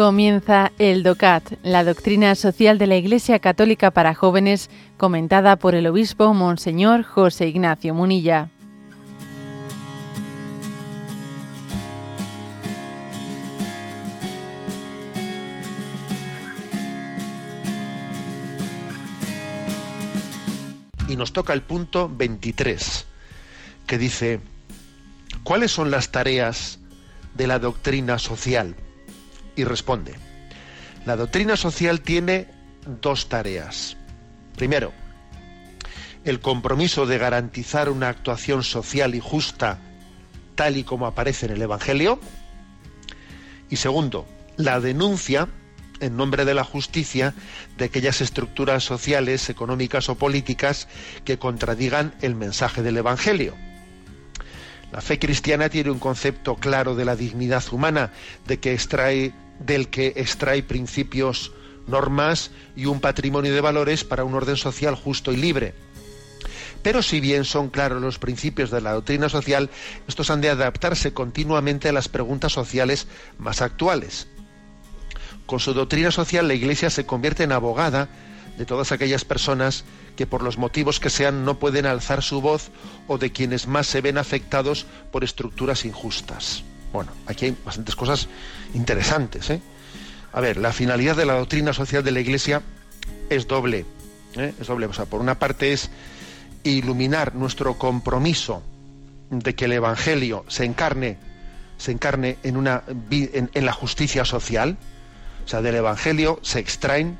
Comienza el DOCAT, la doctrina social de la Iglesia Católica para jóvenes, comentada por el obispo Monseñor José Ignacio Munilla. Y nos toca el punto 23, que dice, ¿cuáles son las tareas de la doctrina social? Y responde, la doctrina social tiene dos tareas. Primero, el compromiso de garantizar una actuación social y justa tal y como aparece en el Evangelio. Y segundo, la denuncia en nombre de la justicia de aquellas estructuras sociales, económicas o políticas que contradigan el mensaje del Evangelio. La fe cristiana tiene un concepto claro de la dignidad humana, de que extrae, del que extrae principios, normas y un patrimonio de valores para un orden social justo y libre. Pero si bien son claros los principios de la doctrina social, estos han de adaptarse continuamente a las preguntas sociales más actuales. Con su doctrina social la Iglesia se convierte en abogada de todas aquellas personas que por los motivos que sean no pueden alzar su voz o de quienes más se ven afectados por estructuras injustas. Bueno, aquí hay bastantes cosas interesantes. ¿eh? A ver, la finalidad de la doctrina social de la Iglesia es doble. ¿eh? Es doble. O sea, por una parte es iluminar nuestro compromiso de que el Evangelio se encarne, se encarne en, una, en la justicia social. O sea, del Evangelio se extraen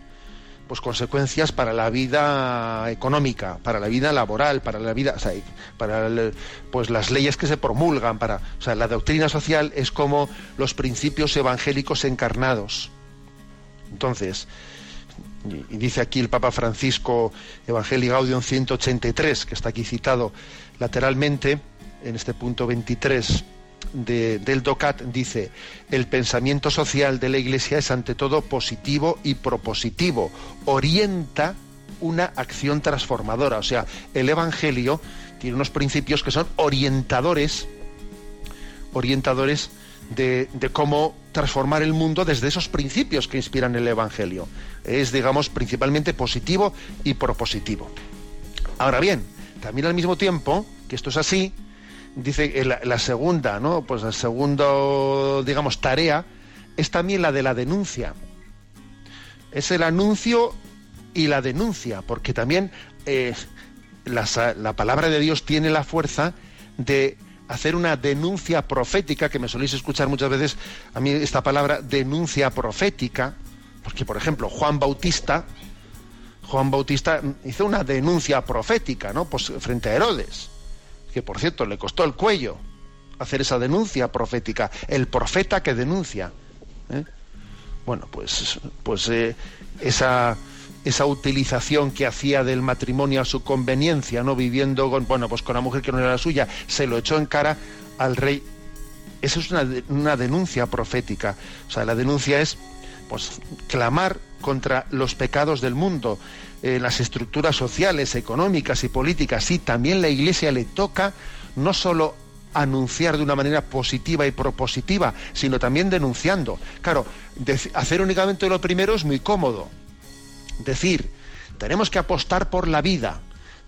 pues consecuencias para la vida económica, para la vida laboral, para la vida, para pues las leyes que se promulgan, para, la doctrina social es como los principios evangélicos encarnados. Entonces, y dice aquí el Papa Francisco, Evangelii Gaudium 183, que está aquí citado lateralmente en este punto 23 del DOCAT dice, el pensamiento social de la Iglesia es ante todo positivo y propositivo, orienta una acción transformadora, o sea, el Evangelio tiene unos principios que son orientadores, orientadores de, de, cómo transformar el mundo desde esos principios que inspiran el Evangelio. Es, digamos, principalmente positivo y propositivo. Ahora bien, también al mismo tiempo que esto es así, dice la, la segunda, ¿no? Pues la segunda, digamos, tarea es también la de la denuncia. Es el anuncio y la denuncia, porque también eh, la, la, palabra de Dios tiene la fuerza de hacer una denuncia profética, que me soléis escuchar muchas veces, a mí esta palabra denuncia profética, porque por ejemplo Juan Bautista, Juan Bautista hizo una denuncia profética, ¿no? Pues frente a Herodes que por cierto le costó el cuello hacer esa denuncia profética, el profeta que denuncia. ¿eh? Bueno, pues, pues eh, esa, esa utilización que hacía del matrimonio a su conveniencia, no viviendo con, bueno, pues con la mujer que no era la suya, se lo echó en cara al rey. Eso es una, una denuncia profética. O sea, la denuncia es pues clamar contra los pecados del mundo, eh, las estructuras sociales, económicas y políticas. y también la Iglesia le toca no solo anunciar de una manera positiva y propositiva, sino también denunciando. Claro, hacer únicamente lo primero es muy cómodo. Decir, tenemos que apostar por la vida,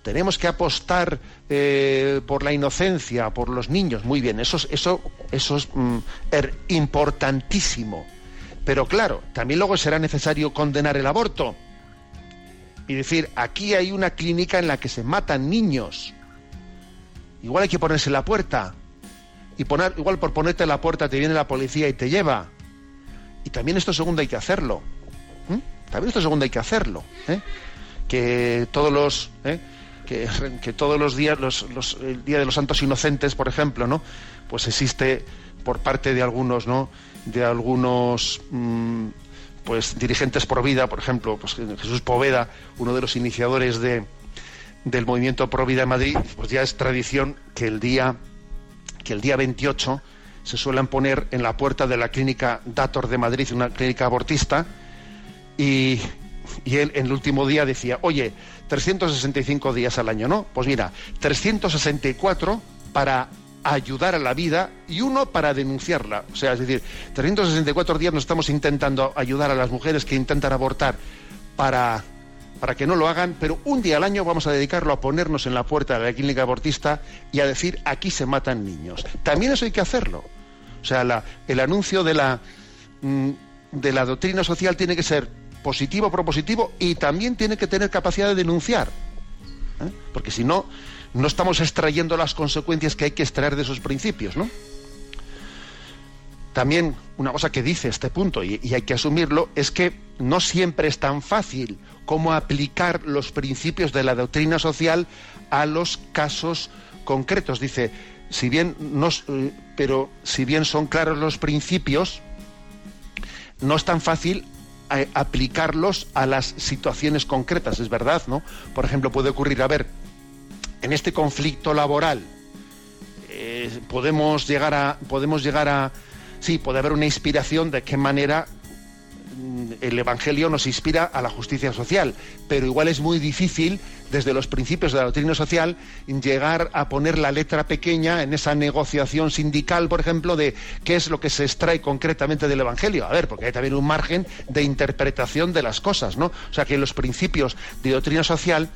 tenemos que apostar eh, por la inocencia, por los niños. Muy bien, eso es mm, er, importantísimo. Pero claro, también luego será necesario condenar el aborto y decir, aquí hay una clínica en la que se matan niños. Igual hay que ponerse la puerta. Y poner, igual por ponerte la puerta te viene la policía y te lleva. Y también esto segundo hay que hacerlo. También esto segundo hay que hacerlo. ¿eh? Que todos los... ¿eh? Que, que, todos los días, los, los, el Día de los Santos Inocentes, por ejemplo, ¿no? Pues existe por parte de algunos, ¿no? De algunos mm, pues dirigentes por vida, por ejemplo, pues Jesús Poveda, uno de los iniciadores de, del movimiento Pro Vida en Madrid, pues ya es tradición que el día que el día 28 se suelen poner en la puerta de la clínica Dator de Madrid, una clínica abortista, y, y él en el último día decía, oye, 365 días al año, ¿no? Pues mira, 364 para ayudar a la vida y uno para denunciarla. O sea, es decir, 364 días nos estamos intentando ayudar a las mujeres que intentan abortar para, para que no lo hagan, pero un día al año vamos a dedicarlo a ponernos en la puerta de la clínica abortista y a decir aquí se matan niños. También eso hay que hacerlo. O sea, el anuncio de la, mm, de la doctrina social tiene que ser positivo, propositivo y también tiene que tener capacidad de denunciar. ¿eh? Porque si no, no estamos extrayendo las consecuencias que hay que extraer de esos principios, ¿no? También una cosa que dice este punto, y, hay que asumirlo, es que no siempre es tan fácil como aplicar los principios de la doctrina social a los casos concretos. Dice, si bien eh, pero si bien son claros los principios, no es tan fácil eh, aplicarlos a las situaciones concretas, es verdad, ¿no? Por ejemplo, puede ocurrir, a ver, en este conflicto laboral eh, podemos llegar a podemos llegar a sí puede haber una inspiración de qué manera mm, el Evangelio nos inspira a la justicia social, pero igual es muy difícil desde los principios de la doctrina social llegar a poner la letra pequeña en esa negociación sindical, por ejemplo, de qué es lo que se extrae concretamente del Evangelio. A ver, porque hay también un margen de interpretación de las cosas, ¿no? O sea que los principios de doctrina social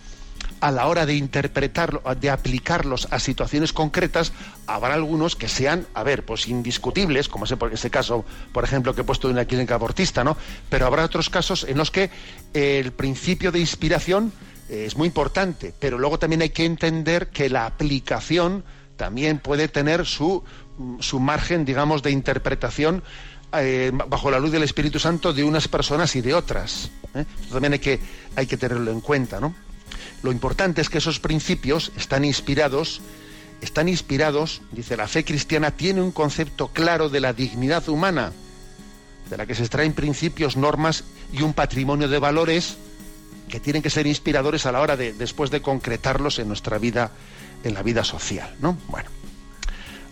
a la hora de interpretarlo, de aplicarlos a situaciones concretas, habrá algunos que sean, a ver, pues indiscutibles, como ese, ese caso, por ejemplo, que he puesto de una clínica abortista, ¿no? Pero habrá otros casos en los que el principio de inspiración eh, es muy importante, pero luego también hay que entender que la aplicación también puede tener su, su margen, digamos, de interpretación eh, bajo la luz del Espíritu Santo de unas personas y de otras. ¿eh? también hay que, hay que tenerlo en cuenta, ¿no? Lo importante es que esos principios están inspirados, están inspirados, dice, la fe cristiana tiene un concepto claro de la dignidad humana, de la que se extraen principios, normas y un patrimonio de valores que tienen que ser inspiradores a la hora de después de concretarlos en nuestra vida, en la vida social, ¿no? Bueno,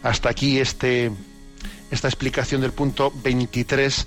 hasta aquí este, esta explicación del punto 23